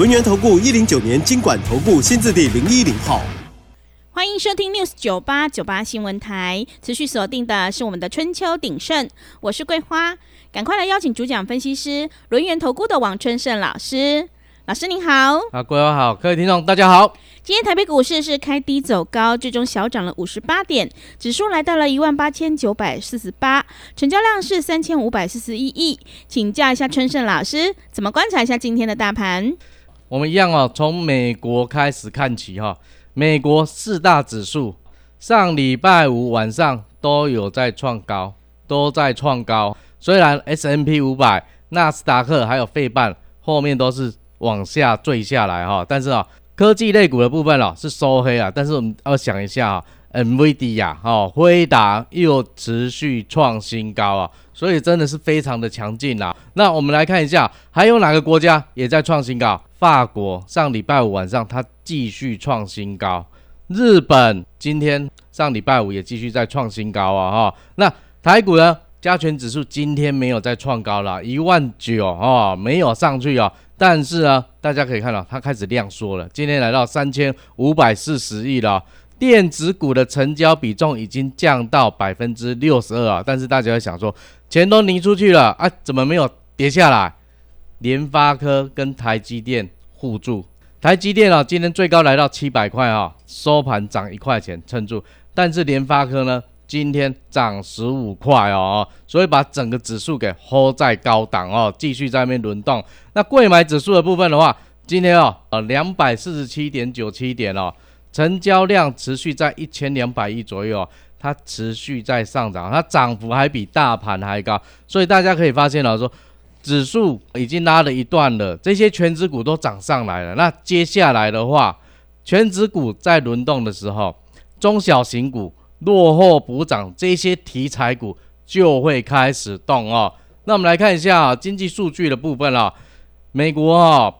轮源投顾一零九年经管投顾新字第零一零号，欢迎收听 News 九八九八新闻台。持续锁定的是我们的春秋鼎盛，我是桂花，赶快来邀请主讲分析师轮源投顾的王春盛老师。老师您好，啊，各位好，各位听众大家好。今天台北股市是开低走高，最终小涨了五十八点，指数来到了一万八千九百四十八，成交量是三千五百四十一亿。请教一下春盛老师，怎么观察一下今天的大盘？我们一样哦，从美国开始看起哈。美国四大指数上礼拜五晚上都有在创高，都在创高。虽然 S M P 五百、纳斯达克还有费半后面都是往下坠下来哈，但是啊，科技类股的部分哦是收黑啊。但是我们要想一下啊，N V D 呀，哦，辉达又持续创新高啊，所以真的是非常的强劲啊。那我们来看一下，还有哪个国家也在创新高？法国上礼拜五晚上，它继续创新高。日本今天上礼拜五也继续在创新高啊！哈，那台股呢？加权指数今天没有再创高了，一万九啊，没有上去啊。但是呢，大家可以看到，它开始量缩了，今天来到三千五百四十亿了。电子股的成交比重已经降到百分之六十二啊。但是大家会想说，钱都拧出去了啊，怎么没有跌下来？联发科跟台积电互助，台积电啊，今天最高来到七百块啊，收盘涨一块钱撑住。但是联发科呢，今天涨十五块哦，所以把整个指数给 hold 在高档哦，继续在那边轮动。那贵买指数的部分的话，今天哦，呃，两百四十七点九七点哦，成交量持续在一千两百亿左右哦，它持续在上涨，它涨幅还比大盘还高，所以大家可以发现了说。指数已经拉了一段了，这些全指股都涨上来了。那接下来的话，全指股在轮动的时候，中小型股落后补涨，这些题材股就会开始动哦。那我们来看一下经济数据的部分啊。美国啊，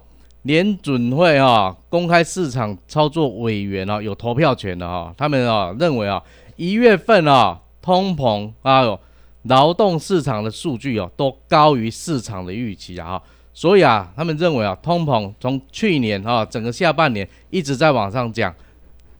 联准会啊，公开市场操作委员啊，有投票权的哈，他们啊认为啊，一月份啊，通膨啊。劳动市场的数据哦，都高于市场的预期啊，所以啊，他们认为啊，通膨从去年啊整个下半年一直在往上降，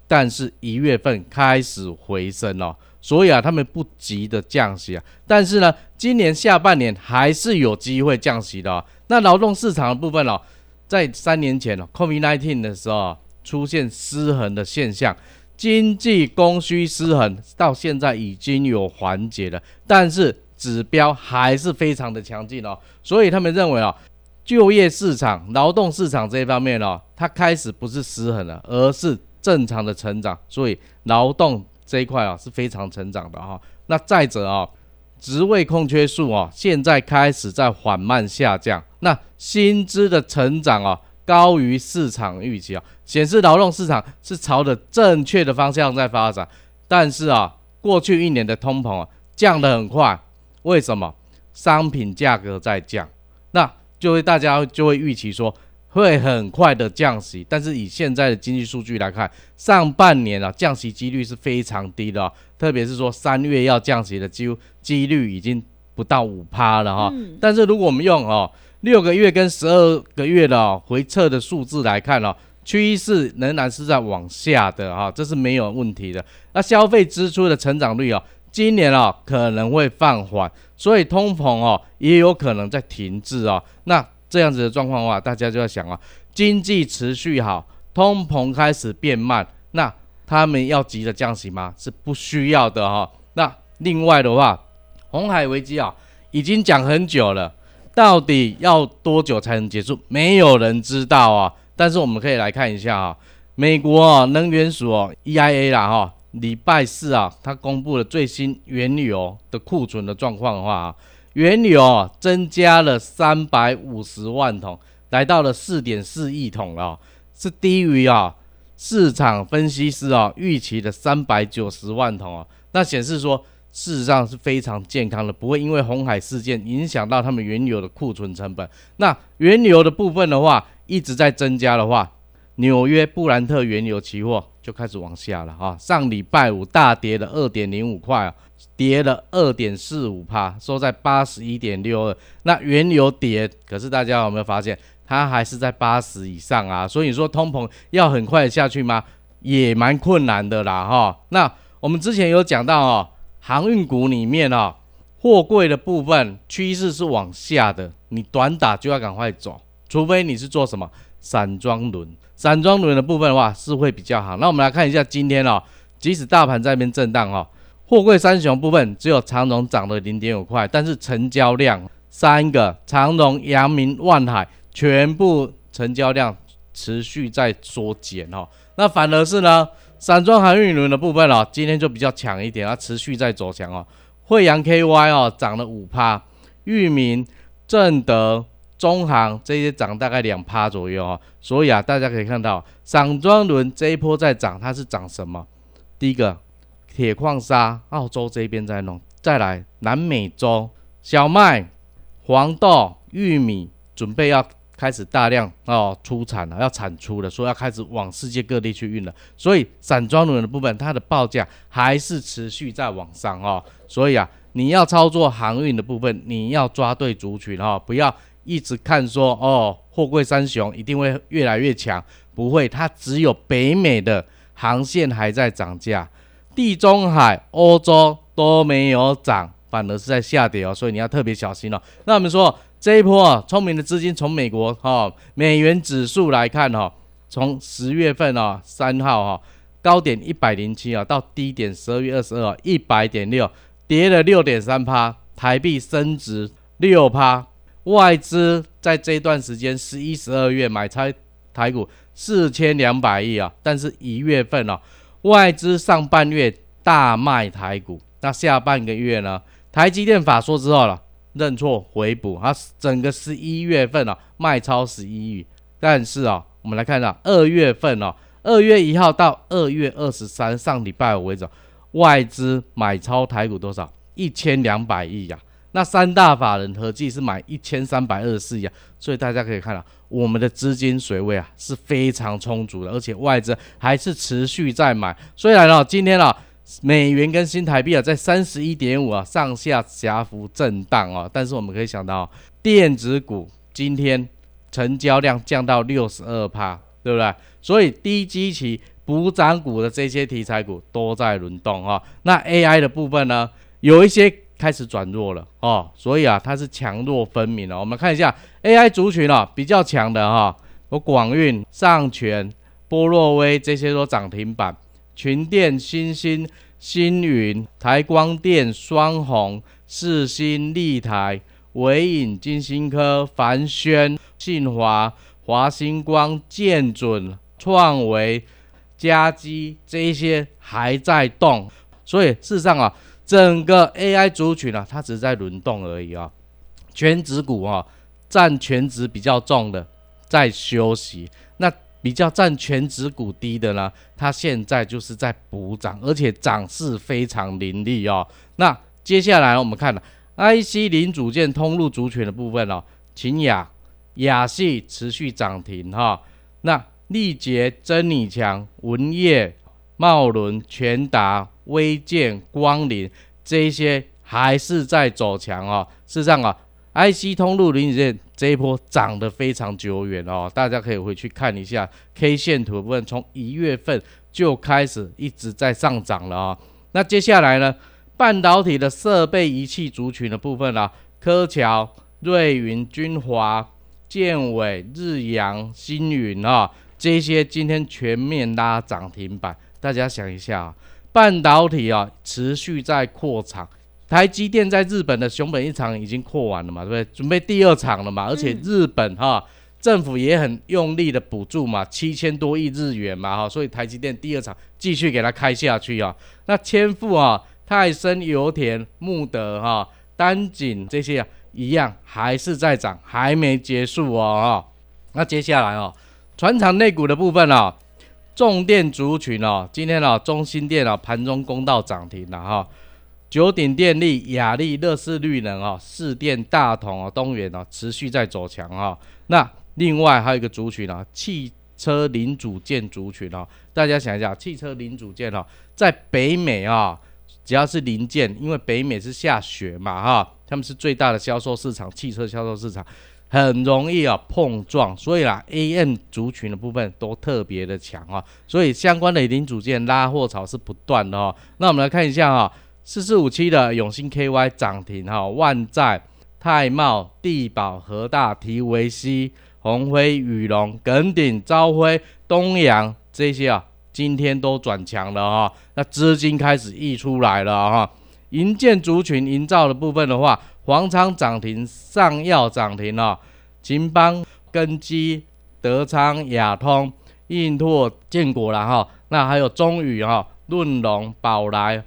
但是一月份开始回升了，所以啊，他们不急的降息啊，但是呢，今年下半年还是有机会降息的。那劳动市场的部分哦，在三年前哦，COVID-19 的时候出现失衡的现象。经济供需失衡到现在已经有缓解了，但是指标还是非常的强劲哦，所以他们认为哦，就业市场、劳动市场这一方面哦，它开始不是失衡了，而是正常的成长，所以劳动这一块啊是非常成长的哈。那再者啊，职位空缺数啊现在开始在缓慢下降，那薪资的成长啊。高于市场预期啊，显示劳动市场是朝着正确的方向在发展。但是啊，过去一年的通膨啊降得很快，为什么？商品价格在降，那就会大家就会预期说会很快的降息。但是以现在的经济数据来看，上半年啊降息几率是非常低的，特别是说三月要降息的几乎几率已经不到五趴了哈。但是如果我们用哦。六个月跟十二个月的回撤的数字来看哦，趋势仍然是在往下的哈，这是没有问题的。那消费支出的成长率哦，今年哦可能会放缓，所以通膨哦也有可能在停滞哦。那这样子的状况的话，大家就要想啊，经济持续好，通膨开始变慢，那他们要急着降息吗？是不需要的哈。那另外的话，红海危机啊，已经讲很久了。到底要多久才能结束？没有人知道啊。但是我们可以来看一下啊，美国啊能源署哦 EIA 啦哈，礼拜四啊，它公布了最新原油的库存的状况的话啊，原油增加了三百五十万桶，来到了四点四亿桶了。是低于啊市场分析师啊预期的三百九十万桶啊，那显示说事实上是非常健康的，不会因为红海事件影响到他们原有的库存成本。那原油的部分的话一直在增加的话，纽约布兰特原油期货就开始往下了啊，上礼拜五大跌了二点零五块啊。跌了二点四五帕，收在八十一点六二。那原油跌，可是大家有没有发现，它还是在八十以上啊？所以说通膨要很快下去吗？也蛮困难的啦，哈。那我们之前有讲到哦，航运股里面哦，货柜的部分趋势是往下的，你短打就要赶快走，除非你是做什么散装轮，散装轮的部分的话是会比较好。那我们来看一下今天哦，即使大盘在那边震荡哦。货柜三雄部分只有长荣涨了零点五块，但是成交量三个长荣、阳明、万海全部成交量持续在缩减哦。那反而是呢，散装航运轮的部分哦，今天就比较强一点，它持续在走强哦。惠阳 KY 哦涨了五趴，裕民、正德、中航这些涨大概两趴左右哦。所以啊，大家可以看到散装轮这一波在涨，它是涨什么？第一个。铁矿砂，澳洲这边在弄，再来南美洲小麦、黄豆、玉米，准备要开始大量哦出产了，要产出了，说要开始往世界各地去运了。所以散装轮的部分，它的报价还是持续在往上哦。所以啊，你要操作航运的部分，你要抓对族群哦，不要一直看说哦，货柜三雄一定会越来越强，不会，它只有北美的航线还在涨价。地中海、欧洲都没有涨，反而是在下跌哦，所以你要特别小心哦。那我们说这一波啊，聪明的资金从美国哈美元指数来看哈，从十月份啊三号哈高点一百零七啊，到低点十二月二十二一百点六，跌了六点三趴，台币升值六趴，外资在这段时间十一、十二月买超台股四千两百亿啊，但是一月份哦。外资上半月大卖台股，那下半个月呢？台积电法说之后了，认错回补，它整个十一月份啊卖超十一亿，但是啊，我们来看到二月份哦，二月一号到二月二十三上礼拜五为止，外资买超台股多少？一千两百亿呀。那三大法人合计是买一千三百二十四亿啊，所以大家可以看到，我们的资金水位啊是非常充足的，而且外资还是持续在买。虽然呢，今天啊，美元跟新台币啊在三十一点五啊上下狭幅震荡啊，但是我们可以想到，电子股今天成交量降到六十二趴，对不对？所以低基期补涨股的这些题材股都在轮动啊。那 AI 的部分呢，有一些。开始转弱了哦，所以啊，它是强弱分明的。我们看一下 AI 族群啊，比较强的哈，有广运、上全、波洛威这些都涨停板，群电、新星、星云、台光电、双红、世新、立台、伟影、金星科、凡轩、信华、华星光、建准、创维、嘉基这一些还在动，所以事实上啊。整个 AI 族群呢，它只是在轮动而已啊。全指股啊，占全指比较重的在休息，那比较占全指股低的呢，它现在就是在补涨，而且涨势非常凌厉哦。那接下来我们看了 IC 零组件通路族群的部分哦，秦雅、雅系持续涨停哈。那力捷、真理强、文业、茂伦、全达。微健、光临这些还是在走强哦。事实上啊，IC 通路零组件这一波涨得非常久远哦，大家可以回去看一下 K 线图部分，从一月份就开始一直在上涨了啊。那接下来呢，半导体的设备仪器族群的部分啊，科桥、瑞云、君华、建伟、日阳、星云啊，这些今天全面拉涨停板，大家想一下啊。半导体啊，持续在扩产。台积电在日本的熊本一厂已经扩完了嘛，对不对？准备第二厂了嘛。而且日本哈政府也很用力的补助嘛，七千多亿日元嘛哈，所以台积电第二厂继续给它开下去啊。那千富啊、泰森、油田、穆德哈、丹景这些啊，一样还是在涨，还没结束哦。那接下来哦。船厂内股的部分哦，重电族群哦，今天哦，中心电哦盘中公道涨停了哈。九鼎电力、雅力、乐视绿能哦，四电、大同哦、东元哦，持续在走强哈。那另外还有一个族群啊，汽车零组件族群哦，大家想一下，汽车零组件哦，在北美啊，只要是零件，因为北美是下雪嘛哈，他们是最大的销售市场，汽车销售市场很容易啊碰撞，所以啦，AM 族群的部分都特别的强啊，所以相关的零组件拉货潮是不断的哦。那我们来看一下哈。四四五七的永兴 KY 涨停哈，万载、泰茂、地宝、和大、提维西、宏辉、宇龙、耿鼎、朝晖、东阳这些啊，今天都转强了哈，那资金开始溢出来了哈。银建族群营造的部分的话，黄昌涨停，上药涨停了，秦邦、根基、德昌、亚通、印拓、建国了哈，那还有中宇哈、润龙、宝来。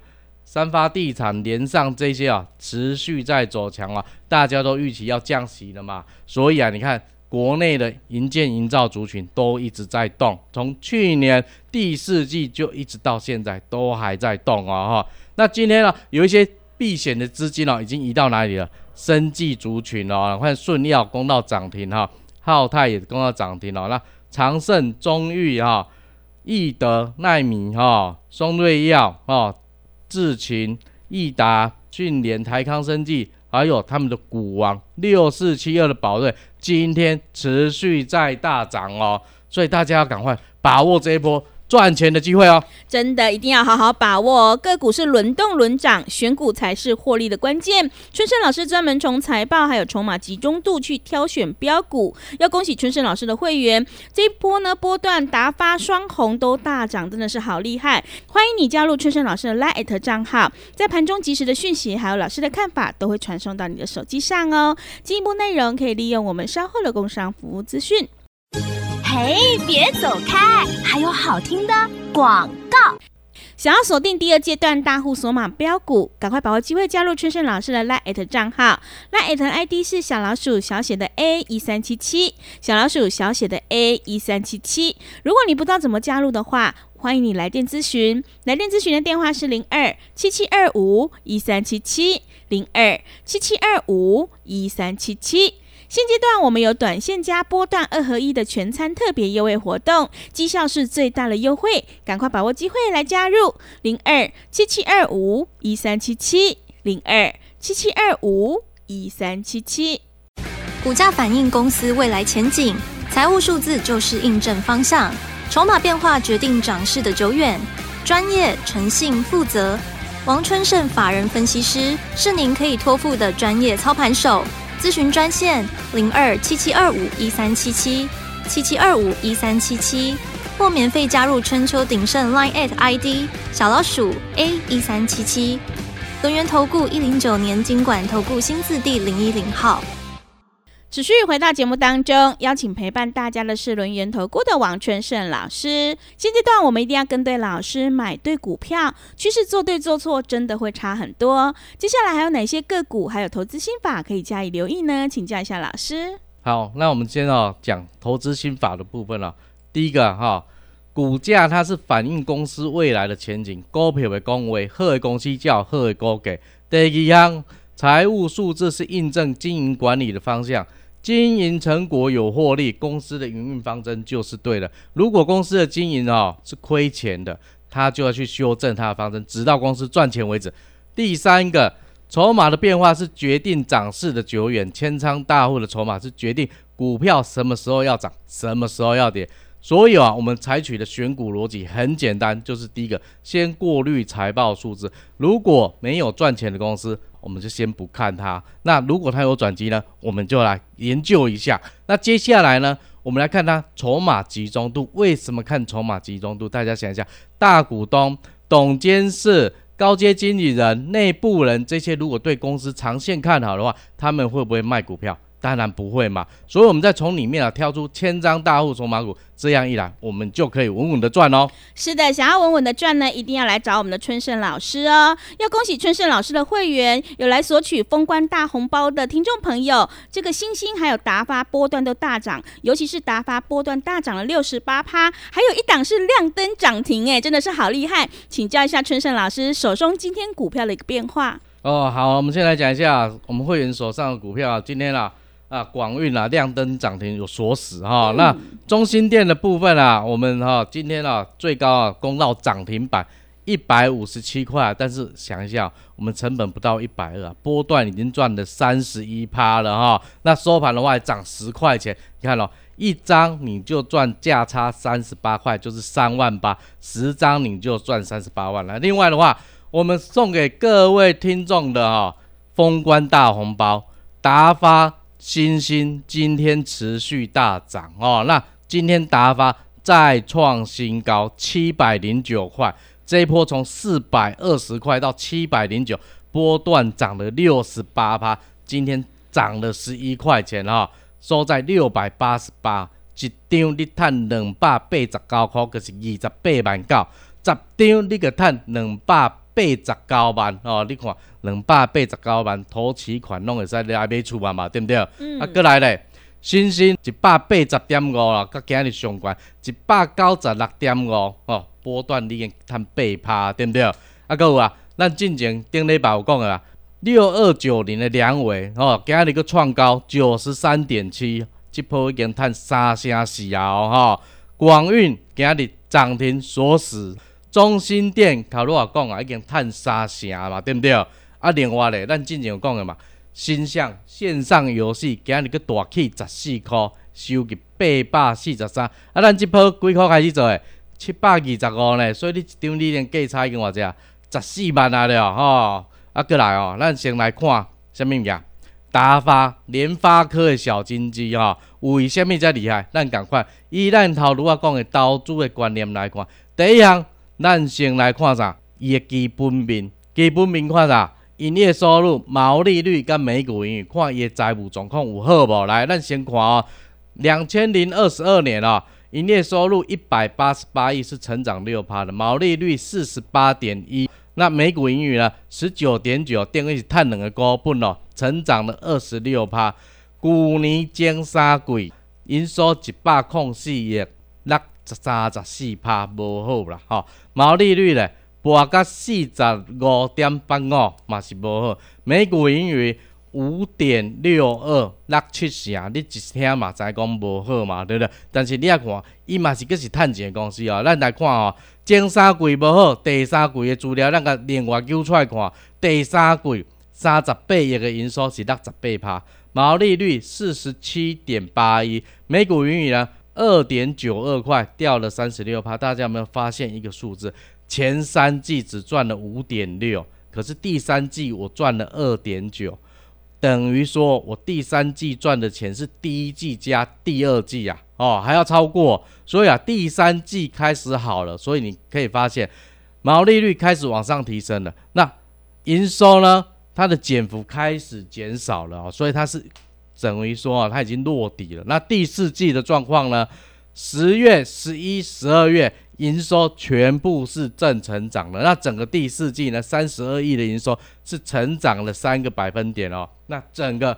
三发地产连上这些啊，持续在走强啊，大家都预期要降息了嘛，所以啊，你看国内的营建营造族群都一直在动，从去年第四季就一直到现在都还在动啊哈。那今天呢，有一些避险的资金哦，已经移到哪里了？生技族群哦，看顺药攻到涨停哈，浩泰也攻到涨停了，那长盛、中裕哈、易德、奈米哈、松瑞药哈。智勤、益达、俊联、台康生技，还有他们的股王六四七二的宝瑞，今天持续在大涨哦，所以大家要赶快把握这一波。赚钱的机会哦，真的一定要好好把握。个股是轮动轮涨，选股才是获利的关键。春生老师专门从财报还有筹码集中度去挑选标股，要恭喜春生老师的会员，这一波呢波段达发双红都大涨，真的是好厉害。欢迎你加入春生老师的 Line 账号，在盘中及时的讯息还有老师的看法都会传送到你的手机上哦。进一步内容可以利用我们稍后的工商服务资讯。嘿，别走开！还有好听的广告。想要锁定第二阶段大户锁码标股，赶快把握机会加入春盛老师的 Line 账号，Line ID 是小老鼠小写的 A 一三七七，小老鼠小写的 A 一三七七。如果你不知道怎么加入的话，欢迎你来电咨询。来电咨询的电话是零二七七二五一三七七零二七七二五一三七七。现阶段我们有短线加波段二合一的全餐特别优惠活动，绩效是最大的优惠，赶快把握机会来加入零二七七二五一三七七零二七七二五一三七七。股价反映公司未来前景，财务数字就是印证方向，筹码变化决定涨势的久远。专业、诚信、负责，王春盛法人分析师是您可以托付的专业操盘手。咨询专线零二七七二五一三七七七七二五一三七七，或免费加入春秋鼎盛 Line at ID 小老鼠 A 一三七七。轮源投顾一零九年经管投顾新字第零一零号。持续回到节目当中，邀请陪伴大家的是轮源投顾的王春盛老师。现阶段我们一定要跟对老师，买对股票，趋势做对做错真的会差很多。接下来还有哪些个股，还有投资心法可以加以留意呢？请教一下老师。好，那我们先哦讲投资心法的部分了。第一个哈，股价它是反映公司未来的前景，高票的恭维，好的公司叫好的股价。第二样，财务数字是印证经营管理的方向。经营成果有获利，公司的营运方针就是对的。如果公司的经营哦是亏钱的，他就要去修正他的方针，直到公司赚钱为止。第三个，筹码的变化是决定涨势的久远，千仓大户的筹码是决定股票什么时候要涨，什么时候要跌。所以啊，我们采取的选股逻辑很简单，就是第一个，先过滤财报数字，如果没有赚钱的公司，我们就先不看它。那如果它有转机呢，我们就来研究一下。那接下来呢，我们来看它筹码集中度。为什么看筹码集中度？大家想一下，大股东、董监事、高阶经理人、内部人这些，如果对公司长线看好的话，他们会不会卖股票？当然不会嘛，所以我们再从里面啊挑出千张大户筹码股，这样一来，我们就可以稳稳的赚哦。是的，想要稳稳的赚呢，一定要来找我们的春盛老师哦。要恭喜春盛老师的会员，有来索取封关大红包的听众朋友，这个星星还有达发波段都大涨，尤其是达发波段大涨了六十八趴，还有一档是亮灯涨停，哎，真的是好厉害。请教一下春盛老师，手中今天股票的一个变化。哦，好，我们先来讲一下我们会员手上的股票啊，今天啊。啊，广运啊，亮灯涨停有锁死哈。那中心店的部分啊，我们哈今天啊最高啊攻到涨停板一百五十七块，但是想一下，我们成本不到一百二，波段已经赚了三十一趴了哈。那收盘的话涨十块钱，你看咯，一张你就赚价差三十八块，就是三万八，十张你就赚三十八万了。另外的话，我们送给各位听众的哈封关大红包，达发。星星今天持续大涨哦，那今天达发再创新高，七百零九块，这一波从四百二十块到七百零九，波段涨了六十八趴，今天涨了十一块钱哈，收在六百八十八，一张你赚两百八十九块，就是二十八万九，十张你个赚两百。八十九万哦，你看两百八十九万，投期款拢会使来买厝嘛嘛，对毋对？嗯。啊，过来咧，新新一百八十点五啦，甲今日上悬一百九十六点五哦，波段已经趁八趴，对毋对？啊，搁有啊，咱进前顶礼拜有讲啊，六二九零的两位哦，今日个创高九十三点七，即波已经趁三成四啊哦，广运今日涨停锁死。中心店，头拄也讲啊，已经趁三成嘛，对不对？啊，另外咧，咱之前有讲的嘛，新象线上游戏今日个大起十四箍，收入八百四十三。啊，咱即波几箍开始做诶？七百二十五呢，所以你一张你连价差已经偌济啊？十四万啊了吼。啊，过来哦，咱先来看什么物件？达发联发科的小金鸡吼，为虾物遮厉害？咱赶快以咱头拄啊讲的投资的观念来看，第一项。咱先来看啥？伊的基本面，基本面看啥？营业收入、毛利率跟每股盈余，看伊的财务状况有好无？来，咱先看哦。两千零二十二年啊，营业收入一百八十八亿，是成长六趴的，毛利率四十八点一，那每股盈余呢？十九点九，电位是碳能的高本哦，成长了二十六趴。去年前三季营收一百空四亿。十三十四趴无好啦，吼，毛利率咧，博到四十五点八五嘛是无好，每股盈余五点六二六七成，你一听嘛知讲无好嘛，对不对？但是你也看，伊嘛是个是趁钱公司哦，咱来看哦，前三季无好，第三季的资料咱个另外揪出来看，第三季三十八亿的营收是六十八趴，毛利率四十七点八一，每股盈余呢？二点九二块掉了三十六趴，大家有没有发现一个数字？前三季只赚了五点六，可是第三季我赚了二点九，等于说我第三季赚的钱是第一季加第二季啊，哦还要超过，所以啊第三季开始好了，所以你可以发现毛利率开始往上提升了，那营收呢，它的减幅开始减少了，所以它是。等于说啊，它已经落底了。那第四季的状况呢？十月、十一、十二月营收全部是正成长的。那整个第四季呢，三十二亿的营收是成长了三个百分点哦。那整个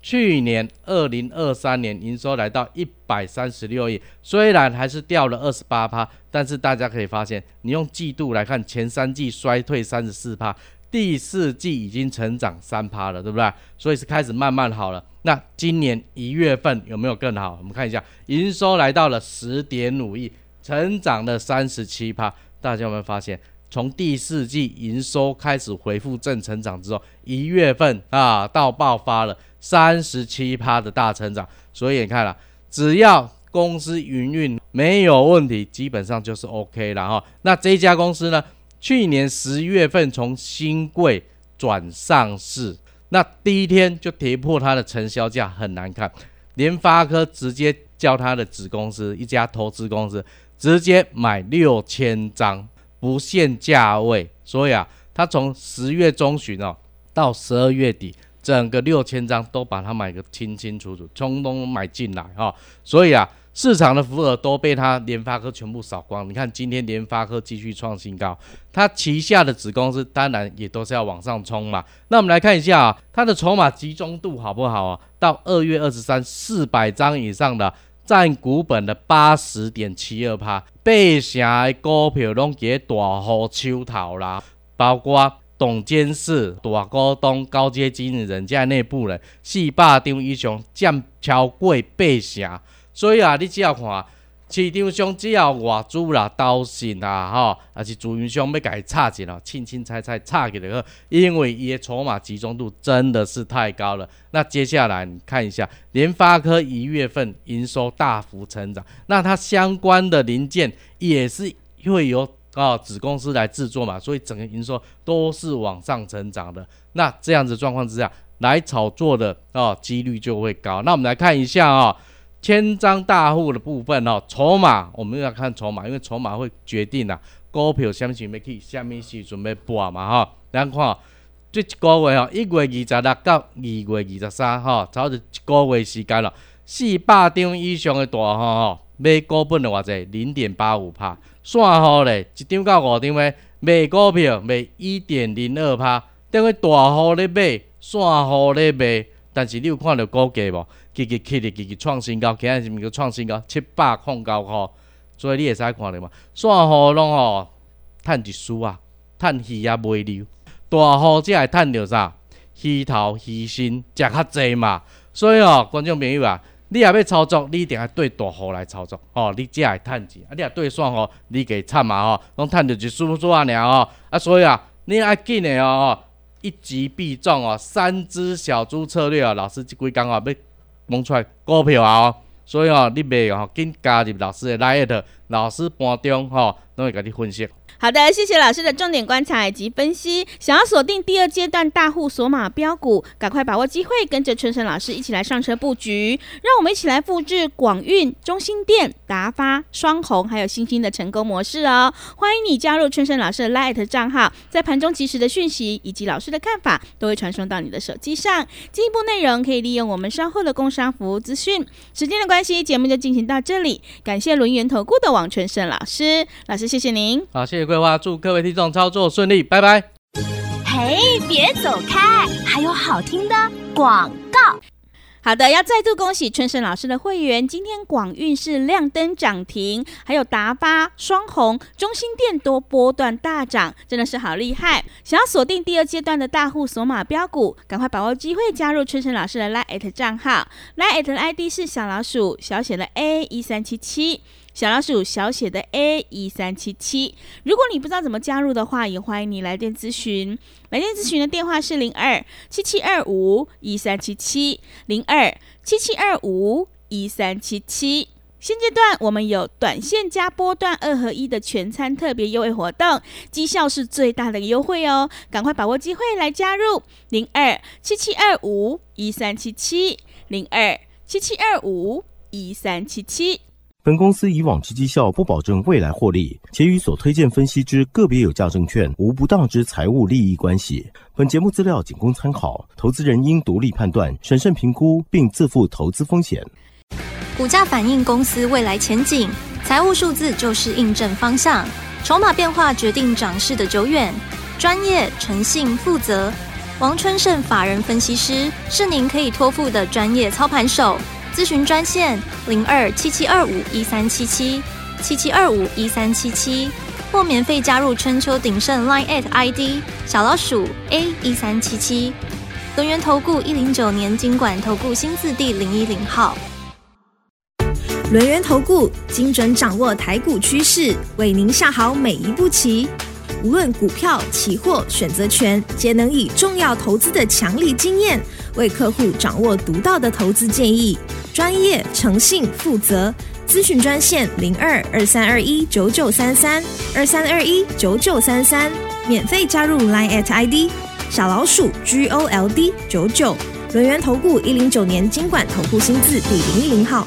去年二零二三年营收来到一百三十六亿，虽然还是掉了二十八趴，但是大家可以发现，你用季度来看，前三季衰退三十四趴。第四季已经成长三趴了，对不对？所以是开始慢慢好了。那今年一月份有没有更好？我们看一下，营收来到了十点五亿，成长了三十七趴。大家有没有发现，从第四季营收开始恢复正成长之后，一月份啊到爆发了三十七趴的大成长。所以你看了，只要公司营运没有问题，基本上就是 OK 了哈。那这家公司呢？去年十一月份从新贵转上市，那第一天就跌破它的成交价，很难看。联发科直接叫他的子公司一家投资公司，直接买六千张，不限价位。所以啊，他从十月中旬哦到十二月底，整个六千张都把它买个清清楚楚，通通买进来哈。所以啊，市场的福额都被它联发科全部扫光。你看今天联发科继续创新高，它旗下的子公司当然也都是要往上冲嘛。那我们来看一下啊，它的筹码集中度好不好啊？到二月二十三，四百张以上的。占股本的八十点七二趴，八成的股票拢给大户手头啦，包括董监事、大股东、高阶经理人加内部人，四百张以上占超过八成，所以啊，你只要看。市场上只要外资啦、投信啦，吼，还是自营商要甲伊插进来，轻轻踩踩插起来个，因为伊的筹码集中度真的是太高了。那接下来你看一下，联发科一月份营收大幅成长，那它相关的零件也是会由啊子公司来制作嘛，所以整个营收都是往上成长的。那这样子状况之下，来炒作的啊几率就会高。那我们来看一下啊。千张大户的部分哦，筹码我们要看筹码，因为筹码会决定啊股票什么时候去，什么时准备博嘛哈。咱看这一个月哦，一月二十六到二月二十三哈，差不多一个月时间了。四百张以上的大户哈，买股本的话者零点八五帕，算好咧，一张到五张的买股票买一点零二帕，等于大户咧买，算好咧买。但是你有看到股价无？积极起哩，积极创新高，今日是毋是创新高？七百控高吼，所以你会使看到嘛？散户拢吼，趁一输啊，趁鱼也袂溜，大户才会趁着啥？鱼头鱼身食较济嘛。所以哦，观众朋友啊，你也要操作，你一定要对大户来操作哦，你才会趁钱。啊，你也对散户，你给惨嘛吼，拢趁着一输输啊尔吼。啊，所以啊，你爱紧的哦。一击必中哦，三只小猪策略哦，老师即几工哦要蒙出来股票啊，所以哦你袂哦紧加入老师的 l i 老师盘中吼拢会甲你分析。好的，谢谢老师的重点观察以及分析。想要锁定第二阶段大户锁码标股，赶快把握机会，跟着春生老师一起来上车布局。让我们一起来复制广运、中心店、达发、双红还有星星的成功模式哦！欢迎你加入春生老师的 Light 账号，在盘中及时的讯息以及老师的看法，都会传送到你的手机上。进一步内容可以利用我们稍后的工商服务资讯。时间的关系，节目就进行到这里。感谢轮圆投顾的王春生老师，老师谢谢您。好，谢谢。规划，祝各位听众操作顺利，拜拜。嘿，别走开，还有好听的广告。好的，要再度恭喜春生老师的会员，今天广运是亮灯涨停，还有达发、双红、中心店都波段大涨，真的是好厉害。想要锁定第二阶段的大户索马标股，赶快把握机会加入春生老师的 Line 账号，Line ID 是小老鼠小写的 A 一三七七。小老鼠小写的 A 一三七七，如果你不知道怎么加入的话，也欢迎你来电咨询。来电咨询的电话是零二七七二五一三七七零二七七二五一三七七。现阶段我们有短线加波段二合一的全餐特别优惠活动，绩效是最大的优惠哦！赶快把握机会来加入零二七七二五一三七七零二七七二五一三七七。本公司以往之绩效不保证未来获利，且与所推荐分析之个别有价证券无不当之财务利益关系。本节目资料仅供参考，投资人应独立判断、审慎评估，并自负投资风险。股价反映公司未来前景，财务数字就是印证方向，筹码变化决定涨势的久远。专业、诚信、负责，王春盛法人分析师是您可以托付的专业操盘手。咨询专线零二七七二五一三七七七七二五一三七七，或免费加入春秋鼎盛 Line at ID 小老鼠 A 一三七七。轮源投顾一零九年经管投顾新字第零一零号。轮源投顾精准掌握台股趋势，为您下好每一步棋。无论股票、期货、选择权，皆能以重要投资的强力经验，为客户掌握独到的投资建议。专业、诚信、负责，咨询专线零二二三二一九九三三二三二一九九三三，免费加入 Line at ID 小老鼠 G O L D 九九轮源投顾一零九年经管投顾新字第零一零号。